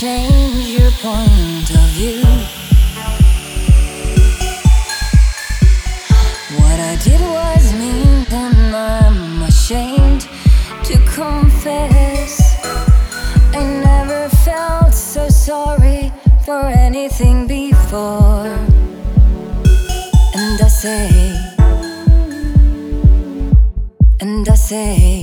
change your point of view. What I did was mean, and I'm ashamed to confess. I never felt so sorry for anything before. And I say, and I say.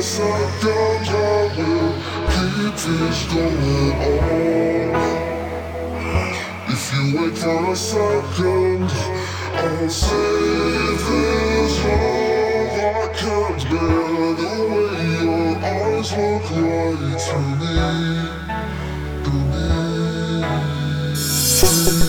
I will keep this going on. If you wait for a second, I'll save this love. I can't bear the way your eyes look right to me. To me.